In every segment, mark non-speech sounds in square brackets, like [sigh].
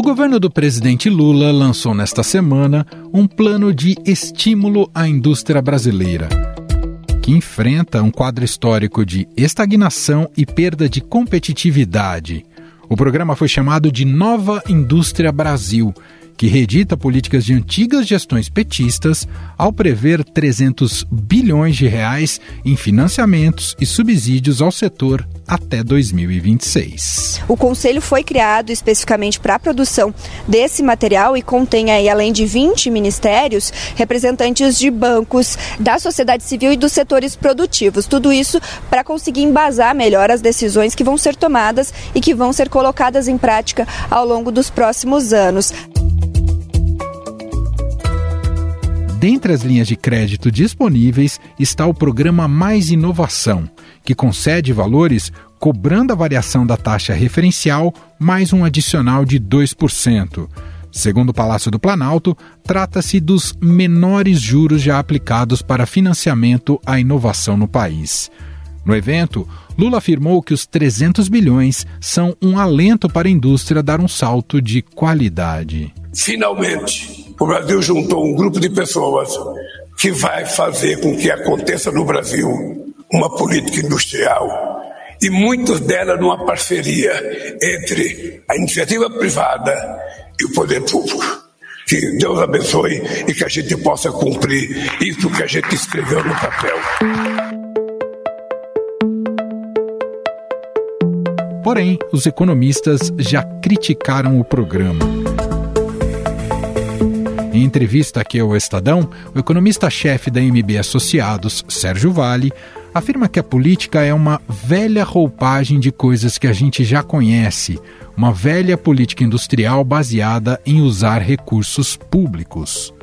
O governo do presidente Lula lançou nesta semana um plano de estímulo à indústria brasileira, que enfrenta um quadro histórico de estagnação e perda de competitividade. O programa foi chamado de Nova Indústria Brasil que reedita políticas de antigas gestões petistas ao prever 300 bilhões de reais em financiamentos e subsídios ao setor até 2026. O conselho foi criado especificamente para a produção desse material e contém aí além de 20 ministérios, representantes de bancos, da sociedade civil e dos setores produtivos. Tudo isso para conseguir embasar melhor as decisões que vão ser tomadas e que vão ser colocadas em prática ao longo dos próximos anos. Dentre as linhas de crédito disponíveis está o programa Mais Inovação, que concede valores cobrando a variação da taxa referencial mais um adicional de 2%. Segundo o Palácio do Planalto, trata-se dos menores juros já aplicados para financiamento à inovação no país. No evento, Lula afirmou que os 300 bilhões são um alento para a indústria dar um salto de qualidade. Finalmente, o Brasil juntou um grupo de pessoas que vai fazer com que aconteça no Brasil uma política industrial e muitas delas numa parceria entre a iniciativa privada e o poder público. Que Deus abençoe e que a gente possa cumprir isso que a gente escreveu no papel. Porém, os economistas já criticaram o programa. Em entrevista aqui ao Estadão, o economista-chefe da MB Associados, Sérgio Vale, afirma que a política é uma velha roupagem de coisas que a gente já conhece, uma velha política industrial baseada em usar recursos públicos.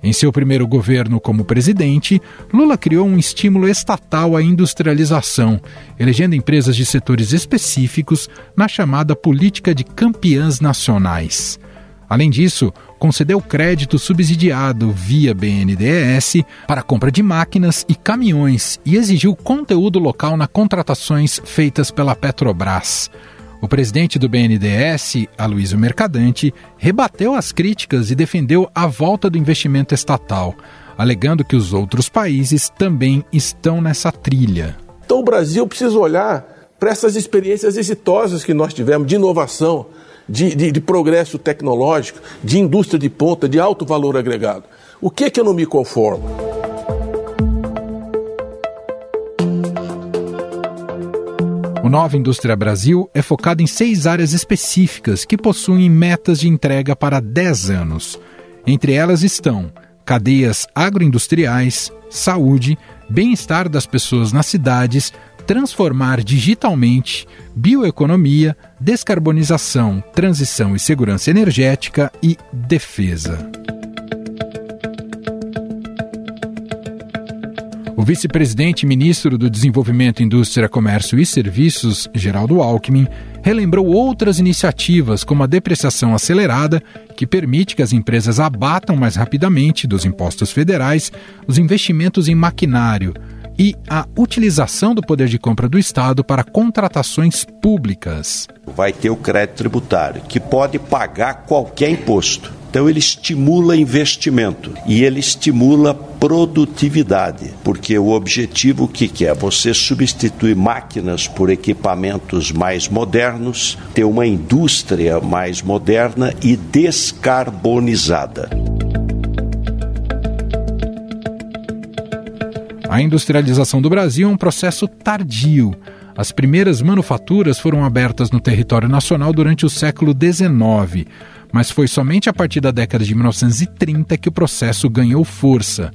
Em seu primeiro governo como presidente, Lula criou um estímulo estatal à industrialização, elegendo empresas de setores específicos na chamada política de campeãs nacionais. Além disso, concedeu crédito subsidiado via BNDES para compra de máquinas e caminhões e exigiu conteúdo local nas contratações feitas pela Petrobras. O presidente do BNDES, Aloysio Mercadante, rebateu as críticas e defendeu a volta do investimento estatal, alegando que os outros países também estão nessa trilha. Então o Brasil precisa olhar para essas experiências exitosas que nós tivemos de inovação, de, de, de, progresso tecnológico, de indústria de ponta, de alto valor agregado. O que é que eu não me conformo? O Nova Indústria Brasil é focado em seis áreas específicas que possuem metas de entrega para 10 anos. Entre elas estão cadeias agroindustriais, saúde, bem-estar das pessoas nas cidades, transformar digitalmente, bioeconomia, descarbonização, transição e segurança energética e defesa. O vice-presidente e ministro do Desenvolvimento, Indústria, Comércio e Serviços, Geraldo Alckmin, relembrou outras iniciativas, como a depreciação acelerada, que permite que as empresas abatam mais rapidamente dos impostos federais os investimentos em maquinário, e a utilização do poder de compra do Estado para contratações públicas. Vai ter o crédito tributário, que pode pagar qualquer imposto. Então ele estimula investimento e ele estimula produtividade, porque o objetivo que, que é? Você substituir máquinas por equipamentos mais modernos, ter uma indústria mais moderna e descarbonizada. A industrialização do Brasil é um processo tardio. As primeiras manufaturas foram abertas no território nacional durante o século XIX, mas foi somente a partir da década de 1930 que o processo ganhou força.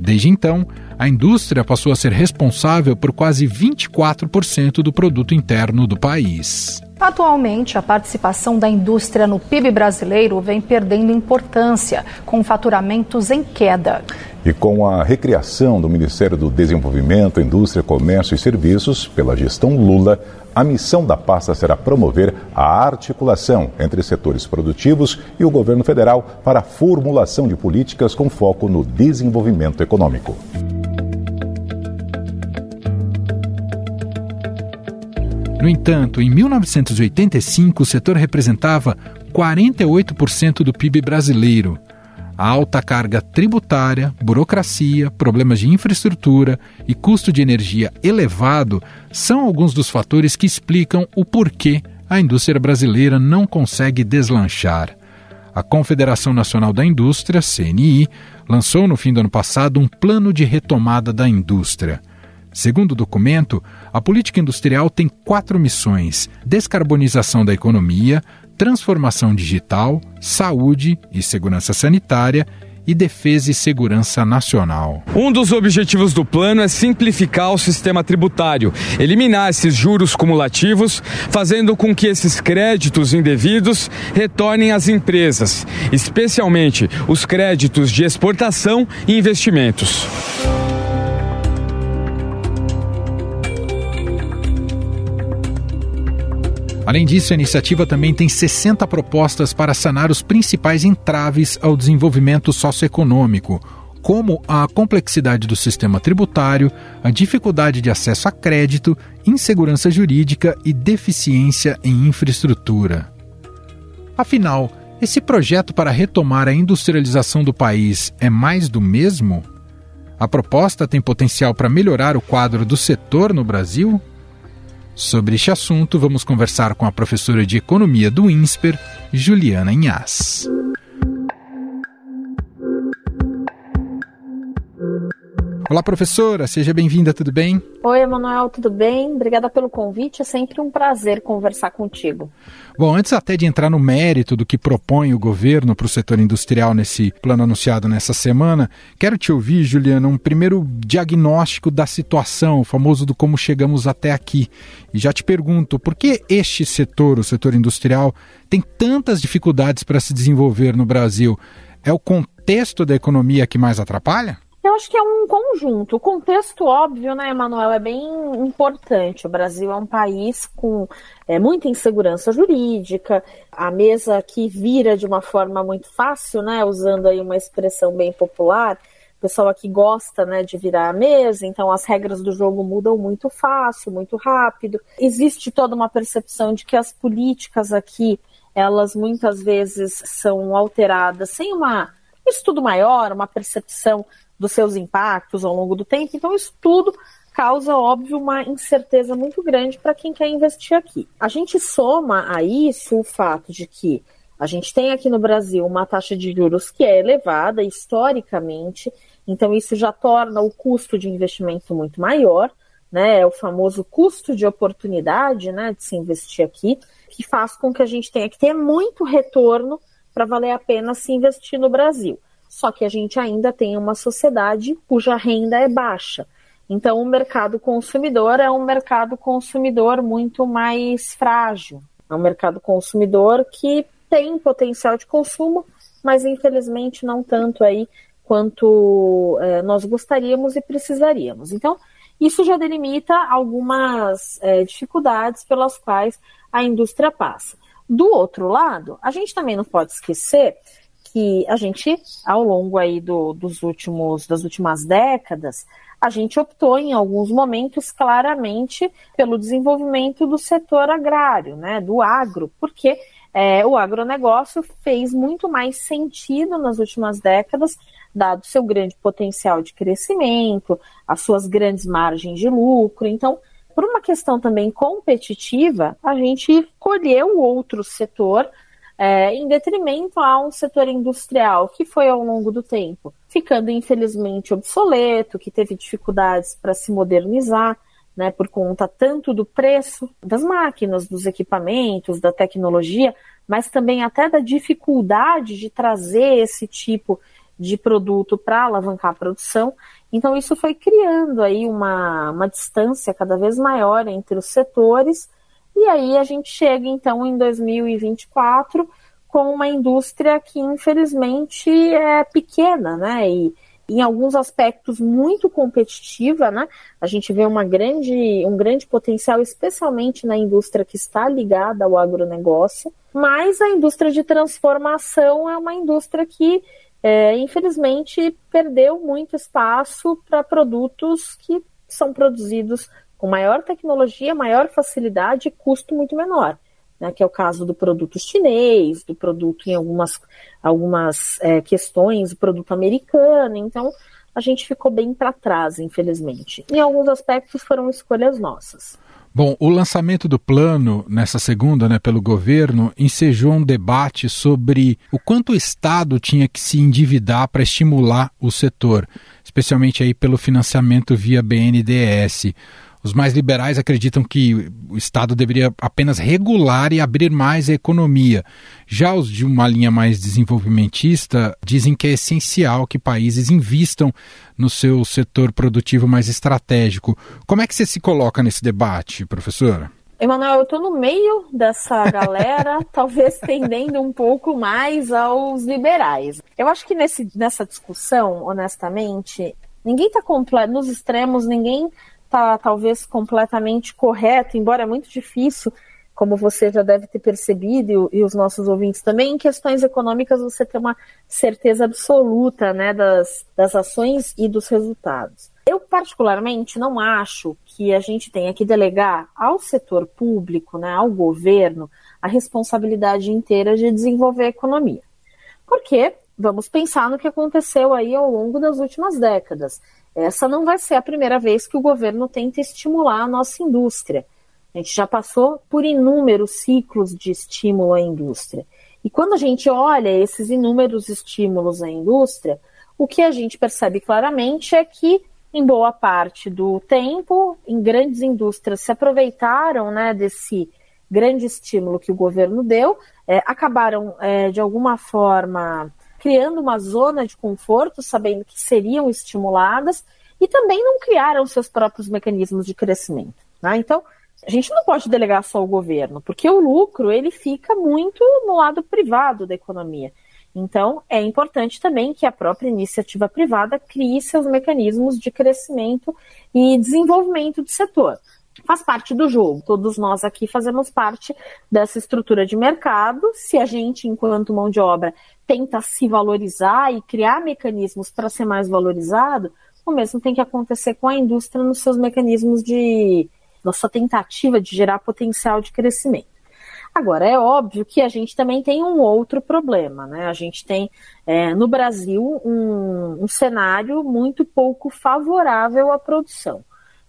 Desde então, a indústria passou a ser responsável por quase 24% do produto interno do país. Atualmente, a participação da indústria no PIB brasileiro vem perdendo importância, com faturamentos em queda. E com a recriação do Ministério do Desenvolvimento, Indústria, Comércio e Serviços pela gestão Lula, a missão da pasta será promover a articulação entre setores produtivos e o governo federal para a formulação de políticas com foco no desenvolvimento econômico. No entanto, em 1985, o setor representava 48% do PIB brasileiro. A alta carga tributária, burocracia, problemas de infraestrutura e custo de energia elevado são alguns dos fatores que explicam o porquê a indústria brasileira não consegue deslanchar. A Confederação Nacional da Indústria, CNI, lançou no fim do ano passado um plano de retomada da indústria. Segundo o documento, a política industrial tem quatro missões: descarbonização da economia, transformação digital, saúde e segurança sanitária e defesa e segurança nacional. Um dos objetivos do plano é simplificar o sistema tributário, eliminar esses juros cumulativos, fazendo com que esses créditos indevidos retornem às empresas, especialmente os créditos de exportação e investimentos. Além disso, a iniciativa também tem 60 propostas para sanar os principais entraves ao desenvolvimento socioeconômico, como a complexidade do sistema tributário, a dificuldade de acesso a crédito, insegurança jurídica e deficiência em infraestrutura. Afinal, esse projeto para retomar a industrialização do país é mais do mesmo? A proposta tem potencial para melhorar o quadro do setor no Brasil? Sobre este assunto, vamos conversar com a professora de Economia do INSPER, Juliana Inhas. Olá, professora, seja bem-vinda, tudo bem? Oi, Emanuel, tudo bem? Obrigada pelo convite, é sempre um prazer conversar contigo. Bom, antes até de entrar no mérito do que propõe o governo para o setor industrial nesse plano anunciado nessa semana, quero te ouvir, Juliana, um primeiro diagnóstico da situação, o famoso do como chegamos até aqui. E já te pergunto, por que este setor, o setor industrial, tem tantas dificuldades para se desenvolver no Brasil? É o contexto da economia que mais atrapalha? Eu acho que é um conjunto. O contexto óbvio, né, Emanuel, é bem importante. O Brasil é um país com é, muita insegurança jurídica, a mesa que vira de uma forma muito fácil, né, usando aí uma expressão bem popular. O pessoal aqui gosta né, de virar a mesa, então as regras do jogo mudam muito fácil, muito rápido. Existe toda uma percepção de que as políticas aqui, elas muitas vezes são alteradas sem uma estudo maior, uma percepção dos seus impactos ao longo do tempo. Então, isso tudo causa, óbvio, uma incerteza muito grande para quem quer investir aqui. A gente soma a isso o fato de que a gente tem aqui no Brasil uma taxa de juros que é elevada historicamente, então isso já torna o custo de investimento muito maior, né? É o famoso custo de oportunidade, né, de se investir aqui, que faz com que a gente tenha que ter muito retorno para valer a pena se investir no Brasil. Só que a gente ainda tem uma sociedade cuja renda é baixa. Então, o mercado consumidor é um mercado consumidor muito mais frágil. É um mercado consumidor que tem potencial de consumo, mas infelizmente não tanto aí quanto é, nós gostaríamos e precisaríamos. Então, isso já delimita algumas é, dificuldades pelas quais a indústria passa. Do outro lado, a gente também não pode esquecer que a gente, ao longo aí do, dos últimos, das últimas décadas, a gente optou em alguns momentos claramente pelo desenvolvimento do setor agrário, né, do agro, porque é, o agronegócio fez muito mais sentido nas últimas décadas, dado seu grande potencial de crescimento, as suas grandes margens de lucro. Então, por uma questão também competitiva, a gente escolheu outro setor é, em detrimento a um setor industrial que foi ao longo do tempo ficando infelizmente obsoleto, que teve dificuldades para se modernizar, né, por conta tanto do preço das máquinas, dos equipamentos, da tecnologia, mas também até da dificuldade de trazer esse tipo de produto para alavancar a produção. Então isso foi criando aí uma, uma distância cada vez maior entre os setores e aí a gente chega então em 2024 com uma indústria que infelizmente é pequena, né? E em alguns aspectos muito competitiva, né? A gente vê uma grande, um grande potencial, especialmente na indústria que está ligada ao agronegócio, mas a indústria de transformação é uma indústria que, é, infelizmente, perdeu muito espaço para produtos que são produzidos com maior tecnologia, maior facilidade e custo muito menor. né, que é o caso do produto chinês, do produto em algumas, algumas é, questões, produto americano. Então, a gente ficou bem para trás, infelizmente. Em alguns aspectos foram escolhas nossas. Bom, o lançamento do plano nessa segunda, né, pelo governo, ensejou um debate sobre o quanto o Estado tinha que se endividar para estimular o setor, especialmente aí pelo financiamento via BNDES. Os mais liberais acreditam que o Estado deveria apenas regular e abrir mais a economia. Já os de uma linha mais desenvolvimentista dizem que é essencial que países invistam no seu setor produtivo mais estratégico. Como é que você se coloca nesse debate, professora? Emanuel, eu estou no meio dessa galera, [laughs] talvez tendendo um pouco mais aos liberais. Eu acho que nesse, nessa discussão, honestamente, ninguém está nos extremos, ninguém está talvez completamente correto, embora é muito difícil, como você já deve ter percebido e, os nossos ouvintes também, em questões econômicas você tem uma certeza absoluta né, das, das ações e dos resultados. Eu, particularmente, não acho que a gente tenha que delegar ao setor público, né, ao governo, a responsabilidade inteira de desenvolver a economia. Porque vamos pensar no que aconteceu aí ao longo das últimas décadas. Essa não vai ser a primeira vez que o governo tenta estimular a nossa indústria. A gente já passou por inúmeros ciclos de estímulo à indústria. E quando a gente olha esses inúmeros estímulos à indústria, o que a gente percebe claramente é que, em boa parte do tempo, em grandes indústrias se aproveitaram né, desse grande estímulo que o governo deu, é, acabaram, é, de alguma forma, criando uma zona de conforto, sabendo que seriam estimuladas, e também não criaram seus próprios mecanismos de crescimento. Né? Então, a gente não pode delegar só ao governo, porque o lucro ele fica muito no lado privado da economia. Então, é importante também que a própria iniciativa privada crie seus mecanismos de crescimento e desenvolvimento do setor faz parte do jogo. Todos nós aqui fazemos parte dessa estrutura de mercado. Se a gente, enquanto mão de obra, tenta se valorizar e criar mecanismos para ser mais valorizado, o mesmo tem que acontecer com a indústria nos seus mecanismos de nossa tentativa de gerar potencial de crescimento. Agora, é óbvio que a gente também tem um outro problema, né? A gente tem é, no Brasil um, um cenário muito pouco favorável à produção.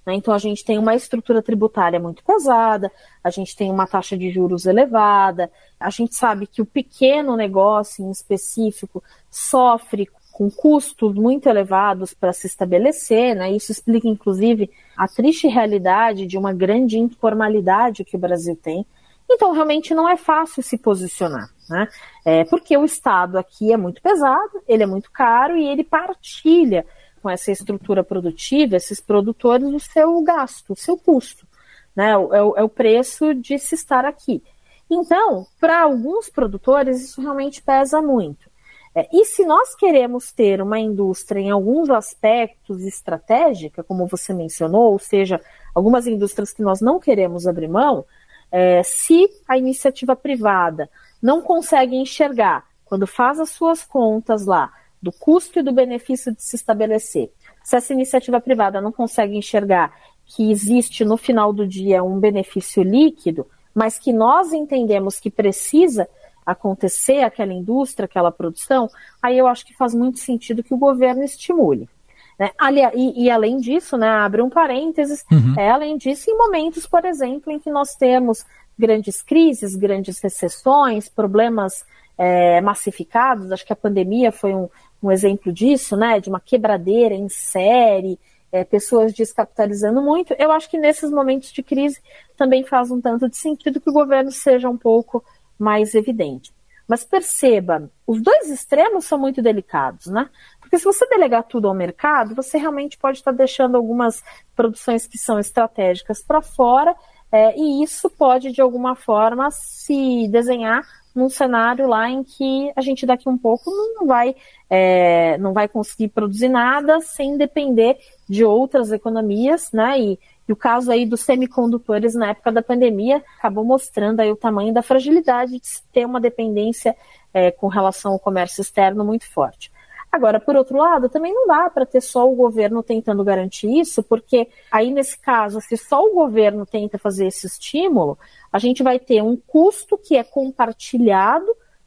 Né? Então, a gente tem uma estrutura tributária muito pesada, a gente tem uma taxa de juros elevada, a gente sabe que o pequeno negócio em específico sofre com custos muito elevados para se estabelecer, né? Isso explica, inclusive, a triste realidade de uma grande informalidade que o Brasil tem. Então, realmente não é fácil se posicionar, né? É porque o Estado aqui é muito pesado, ele é muito caro e ele partilha com essa estrutura produtiva, esses produtores, o seu gasto, o seu custo. Né? É, o, é o preço de se estar aqui. Então, para alguns produtores, isso realmente pesa muito. É, e se nós queremos ter uma indústria em alguns aspectos estratégica, como você mencionou, ou seja, algumas indústrias que nós não queremos abrir mão, é, se a iniciativa privada não consegue enxergar, quando faz as suas contas lá, do custo e do benefício de se estabelecer. Se essa iniciativa privada não consegue enxergar que existe no final do dia um benefício líquido, mas que nós entendemos que precisa acontecer aquela indústria, aquela produção, aí eu acho que faz muito sentido que o governo estimule. Né? E, e, além disso, né, abre um parênteses, uhum. é, além disso, em momentos, por exemplo, em que nós temos grandes crises, grandes recessões, problemas é, massificados, acho que a pandemia foi um, um exemplo disso, né, de uma quebradeira em série, é, pessoas descapitalizando muito, eu acho que nesses momentos de crise também faz um tanto de sentido que o governo seja um pouco mais evidente. Mas perceba, os dois extremos são muito delicados, né? Porque se você delegar tudo ao mercado, você realmente pode estar deixando algumas produções que são estratégicas para fora, é, e isso pode, de alguma forma, se desenhar num cenário lá em que a gente daqui um pouco não vai, é, não vai conseguir produzir nada sem depender de outras economias, né? E, e, o caso aí dos semicondutores na época da pandemia acabou mostrando aí o tamanho da fragilidade de ter uma dependência é, com relação ao comércio externo muito forte. Agora, por outro lado, também não dá para ter só o governo tentando garantir isso, porque aí, nesse caso, se só o governo tenta fazer esse estímulo, a gente vai ter um custo que é compartilhado,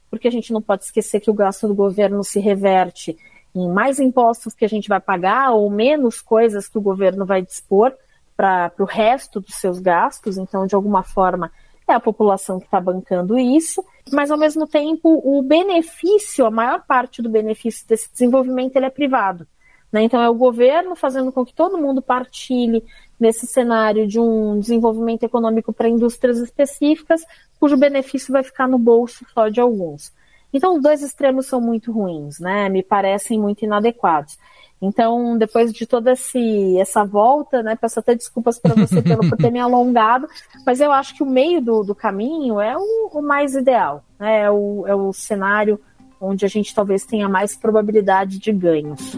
porque a gente não pode esquecer que o gasto do governo se reverte em mais impostos que a gente vai pagar ou menos coisas que o governo vai dispor para o resto dos seus gastos. Então, de alguma forma, é a população que está bancando isso, mas ao mesmo tempo o benefício, a maior parte do benefício desse desenvolvimento ele é privado. Né? Então é o governo fazendo com que todo mundo partilhe nesse cenário de um desenvolvimento econômico para indústrias específicas, cujo benefício vai ficar no bolso só de alguns. Então os dois extremos são muito ruins, né? Me parecem muito inadequados. Então, depois de toda esse, essa volta, né, peço até desculpas para você pelo, por ter me alongado, mas eu acho que o meio do, do caminho é o, o mais ideal, né, é, o, é o cenário onde a gente talvez tenha mais probabilidade de ganhos.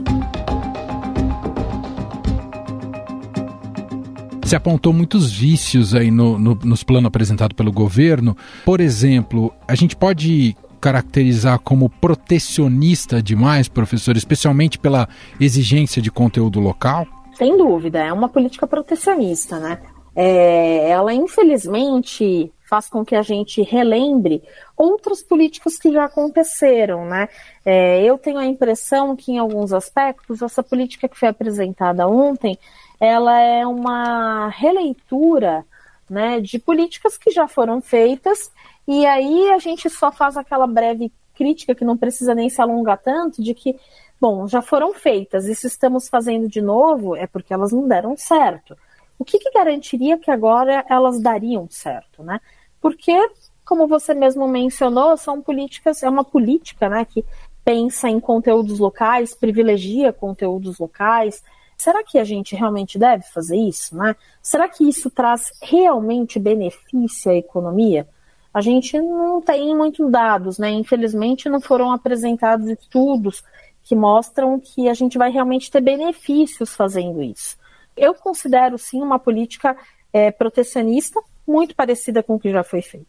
Se apontou muitos vícios aí no, no, nos planos apresentados pelo governo. Por exemplo, a gente pode caracterizar como protecionista demais, professor, especialmente pela exigência de conteúdo local? Sem dúvida, é uma política protecionista, né? É, ela, infelizmente, faz com que a gente relembre outras políticas que já aconteceram, né? É, eu tenho a impressão que, em alguns aspectos, essa política que foi apresentada ontem, ela é uma releitura né, de políticas que já foram feitas e aí a gente só faz aquela breve crítica que não precisa nem se alongar tanto, de que, bom, já foram feitas, e se estamos fazendo de novo, é porque elas não deram certo. O que, que garantiria que agora elas dariam certo, né? Porque, como você mesmo mencionou, são políticas, é uma política, né, que pensa em conteúdos locais, privilegia conteúdos locais. Será que a gente realmente deve fazer isso, né? Será que isso traz realmente benefício à economia? A gente não tem muitos dados, né? Infelizmente não foram apresentados estudos que mostram que a gente vai realmente ter benefícios fazendo isso. Eu considero sim uma política é, protecionista muito parecida com o que já foi feito.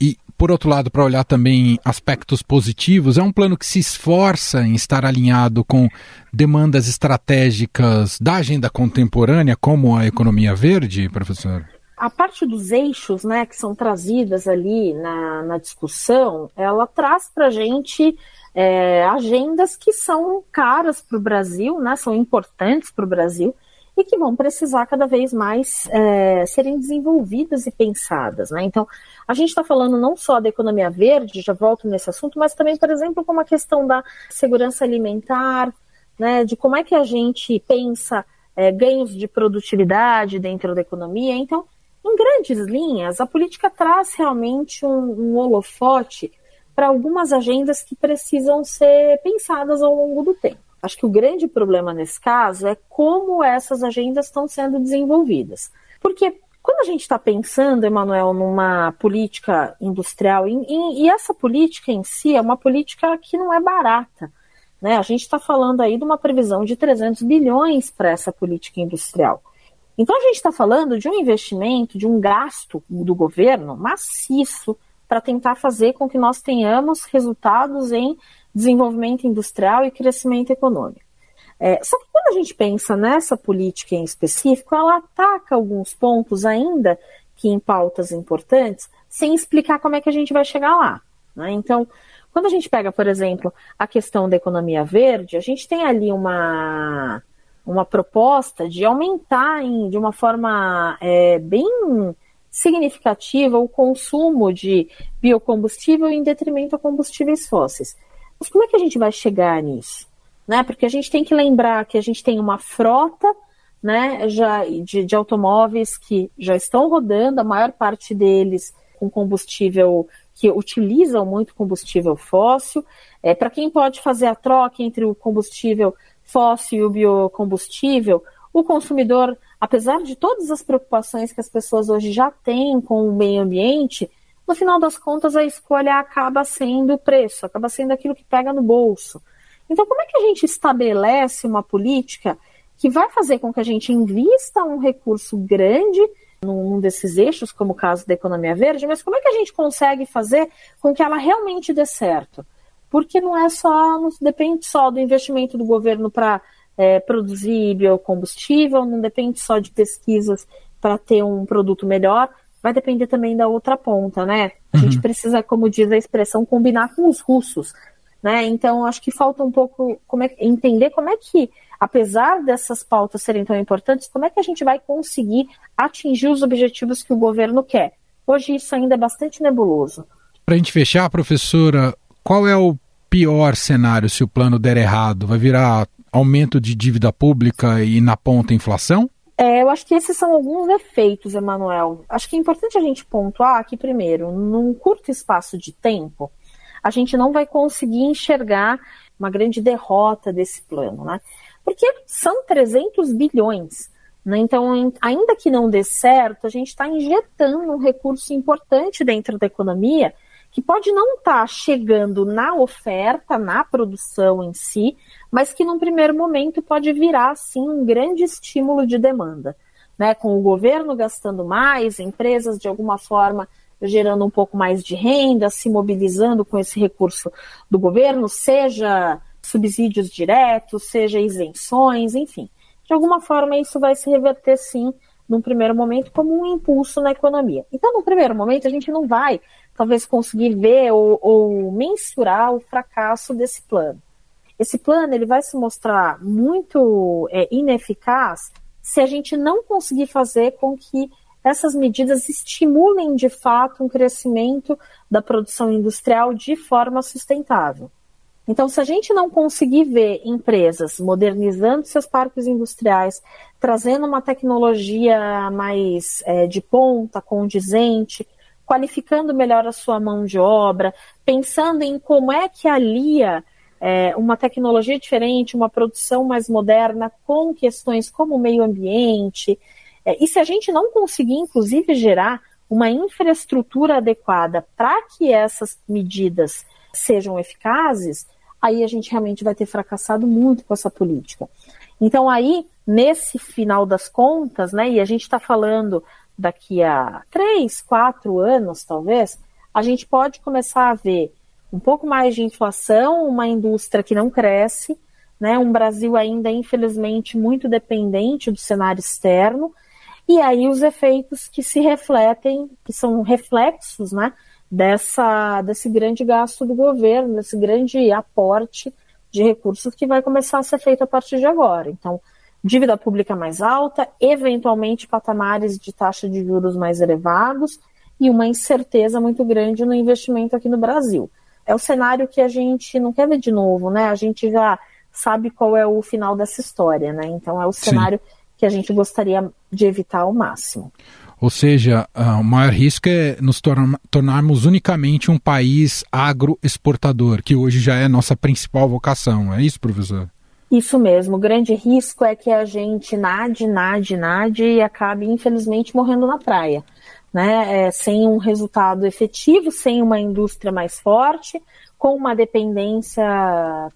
E, por outro lado, para olhar também aspectos positivos, é um plano que se esforça em estar alinhado com demandas estratégicas da agenda contemporânea, como a economia verde, professor? A parte dos eixos, né, que são trazidas ali na, na discussão, ela traz para a gente é, agendas que são caras para o Brasil, né, são importantes para o Brasil e que vão precisar cada vez mais é, serem desenvolvidas e pensadas. Né? Então, a gente está falando não só da economia verde, já volto nesse assunto, mas também, por exemplo, como a questão da segurança alimentar, né, de como é que a gente pensa é, ganhos de produtividade dentro da economia. Então, em grandes linhas, a política traz realmente um, um holofote para algumas agendas que precisam ser pensadas ao longo do tempo. Acho que o grande problema nesse caso é como essas agendas estão sendo desenvolvidas. Porque quando a gente está pensando, Emanuel, numa política industrial, e, e, e, essa política em si é uma política que não é barata. Né? A gente está falando aí de uma previsão de 300 bilhões para essa política industrial. Então a gente está falando de um investimento, de um gasto do governo maciço para tentar fazer com que nós tenhamos resultados em desenvolvimento industrial e crescimento econômico. É, só que quando a gente pensa nessa política em específico, ela ataca alguns pontos ainda que em pautas importantes, sem explicar como é que a gente vai chegar lá. Né? Então, quando a gente pega, por exemplo, a questão da economia verde, a gente tem ali uma, uma proposta de aumentar em, de uma forma é, bem significativa o consumo de biocombustível em detrimento a combustíveis fósseis. Mas como é que a gente vai chegar nisso? Né? Porque a gente tem que lembrar que a gente tem uma frota né, já de, de automóveis que já estão rodando, a maior parte deles com combustível que utilizam muito combustível fóssil. É, Para quem pode fazer a troca entre o combustível fóssil e o biocombustível, o consumidor, apesar de todas as preocupações que as pessoas hoje já têm com o meio ambiente, no final das contas a escolha acaba sendo o preço, acaba sendo aquilo que pega no bolso. Então, como é que a gente estabelece uma política que vai fazer com que a gente invista um recurso grande num desses eixos, como o caso da economia verde, mas como é que a gente consegue fazer com que ela realmente dê certo? Porque não é só, não depende só do investimento do governo para é, produzir biocombustível, não depende só de pesquisas para ter um produto melhor, vai depender também da outra ponta, né? A uhum. gente precisa, como diz a expressão, combinar com os russos, né? Então, acho que falta um pouco como é, entender como é que, apesar dessas pautas serem tão importantes, como é que a gente vai conseguir atingir os objetivos que o governo quer. Hoje isso ainda é bastante nebuloso. Para a gente fechar, professora, qual é o pior cenário se o plano der errado? Vai virar aumento de dívida pública e na ponta inflação? É, eu acho que esses são alguns efeitos, Emanuel. Acho que é importante a gente pontuar que, primeiro, num curto espaço de tempo, a gente não vai conseguir enxergar uma grande derrota desse plano, né? Porque são 300 bilhões. Né? Então, ainda que não dê certo, a gente está injetando um recurso importante dentro da economia que pode não estar tá chegando na oferta, na produção em si, mas que num primeiro momento pode virar sim um grande estímulo de demanda, né? Com o governo gastando mais, empresas de alguma forma gerando um pouco mais de renda, se mobilizando com esse recurso do governo, seja subsídios diretos, seja isenções, enfim. De alguma forma isso vai se reverter sim num primeiro momento como um impulso na economia. Então, no primeiro momento, a gente não vai talvez conseguir ver ou, ou mensurar o fracasso desse plano. Esse plano ele vai se mostrar muito é, ineficaz se a gente não conseguir fazer com que essas medidas estimulem de fato um crescimento da produção industrial de forma sustentável. Então, se a gente não conseguir ver empresas modernizando seus parques industriais, trazendo uma tecnologia mais é, de ponta, condizente, qualificando melhor a sua mão de obra, pensando em como é que alia é, uma tecnologia diferente, uma produção mais moderna com questões como o meio ambiente. É, e se a gente não conseguir, inclusive, gerar uma infraestrutura adequada para que essas medidas sejam eficazes, aí a gente realmente vai ter fracassado muito com essa política. Então, aí, nesse final das contas, né, e a gente está falando daqui a três, quatro anos, talvez, a gente pode começar a ver um pouco mais de inflação, uma indústria que não cresce, né, um Brasil ainda, infelizmente, muito dependente do cenário externo, e aí os efeitos que se refletem, que são reflexos né, dessa, desse grande gasto do governo, desse grande aporte de recursos que vai começar a ser feito a partir de agora. Então, dívida pública mais alta, eventualmente patamares de taxa de juros mais elevados e uma incerteza muito grande no investimento aqui no Brasil. É o cenário que a gente não quer ver de novo, né? A gente já sabe qual é o final dessa história, né? Então é o cenário Sim. que a gente gostaria de evitar ao máximo. Ou seja, uh, o maior risco é nos tornarmos unicamente um país agroexportador, que hoje já é nossa principal vocação. É isso, professor? Isso mesmo. O grande risco é que a gente nade, nade, nade e acabe, infelizmente, morrendo na praia. Né? É, sem um resultado efetivo, sem uma indústria mais forte, com uma dependência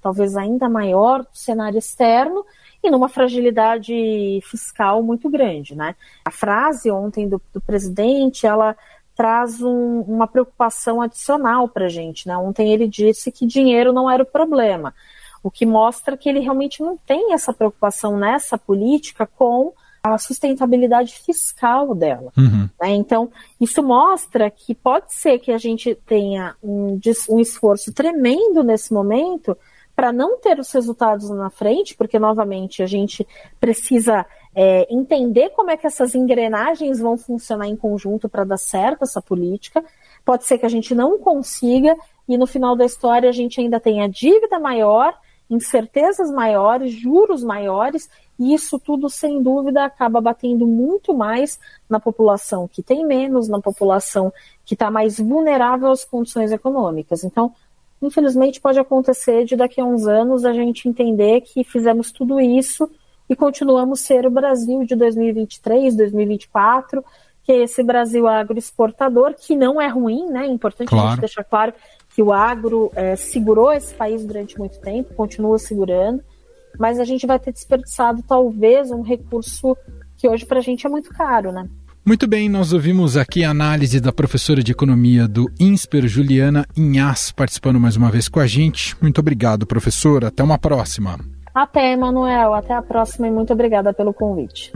talvez ainda maior do cenário externo e numa fragilidade fiscal muito grande. Né? A frase ontem do, do presidente, ela traz um, uma preocupação adicional para a gente. Né? Ontem ele disse que dinheiro não era o problema o que mostra que ele realmente não tem essa preocupação nessa política com a sustentabilidade fiscal dela. Uhum. Né? Então, isso mostra que pode ser que a gente tenha um, um esforço tremendo nesse momento para não ter os resultados na frente, porque, novamente, a gente precisa é, entender como é que essas engrenagens vão funcionar em conjunto para dar certo essa política. Pode ser que a gente não consiga e, no final da história, a gente ainda tenha dívida maior incertezas maiores, juros maiores, e isso tudo, sem dúvida, acaba batendo muito mais na população que tem menos, na população que está mais vulnerável às condições econômicas. Então, infelizmente, pode acontecer de daqui a uns anos a gente entender que fizemos tudo isso e continuamos ser o Brasil de 2023, 2024, que é esse Brasil agroexportador, que não é ruim, né? É importante claro. a gente deixar claro que o agro é, segurou esse país durante muito tempo, continua segurando, mas a gente vai ter desperdiçado talvez um recurso que hoje para a gente é muito caro, né? Muito bem, nós ouvimos aqui a análise da professora de economia do INSPER, Juliana Inhas, participando mais uma vez com a gente. Muito obrigado, professora. Até uma próxima. Até, Emanuel. Até a próxima e muito obrigada pelo convite.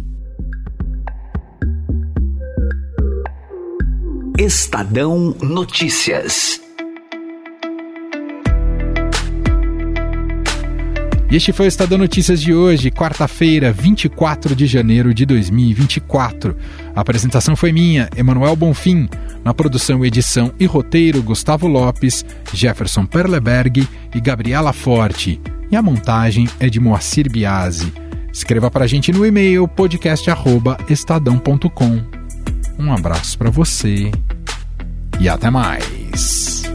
Estadão Notícias. E este foi o Estadão Notícias de hoje, quarta-feira, 24 de janeiro de 2024. A apresentação foi minha, Emanuel Bonfim. Na produção, edição e roteiro, Gustavo Lopes, Jefferson Perleberg e Gabriela Forte. E a montagem é de Moacir Biasi. Escreva para a gente no e-mail podcast@estadão.com. Um abraço para você e até mais.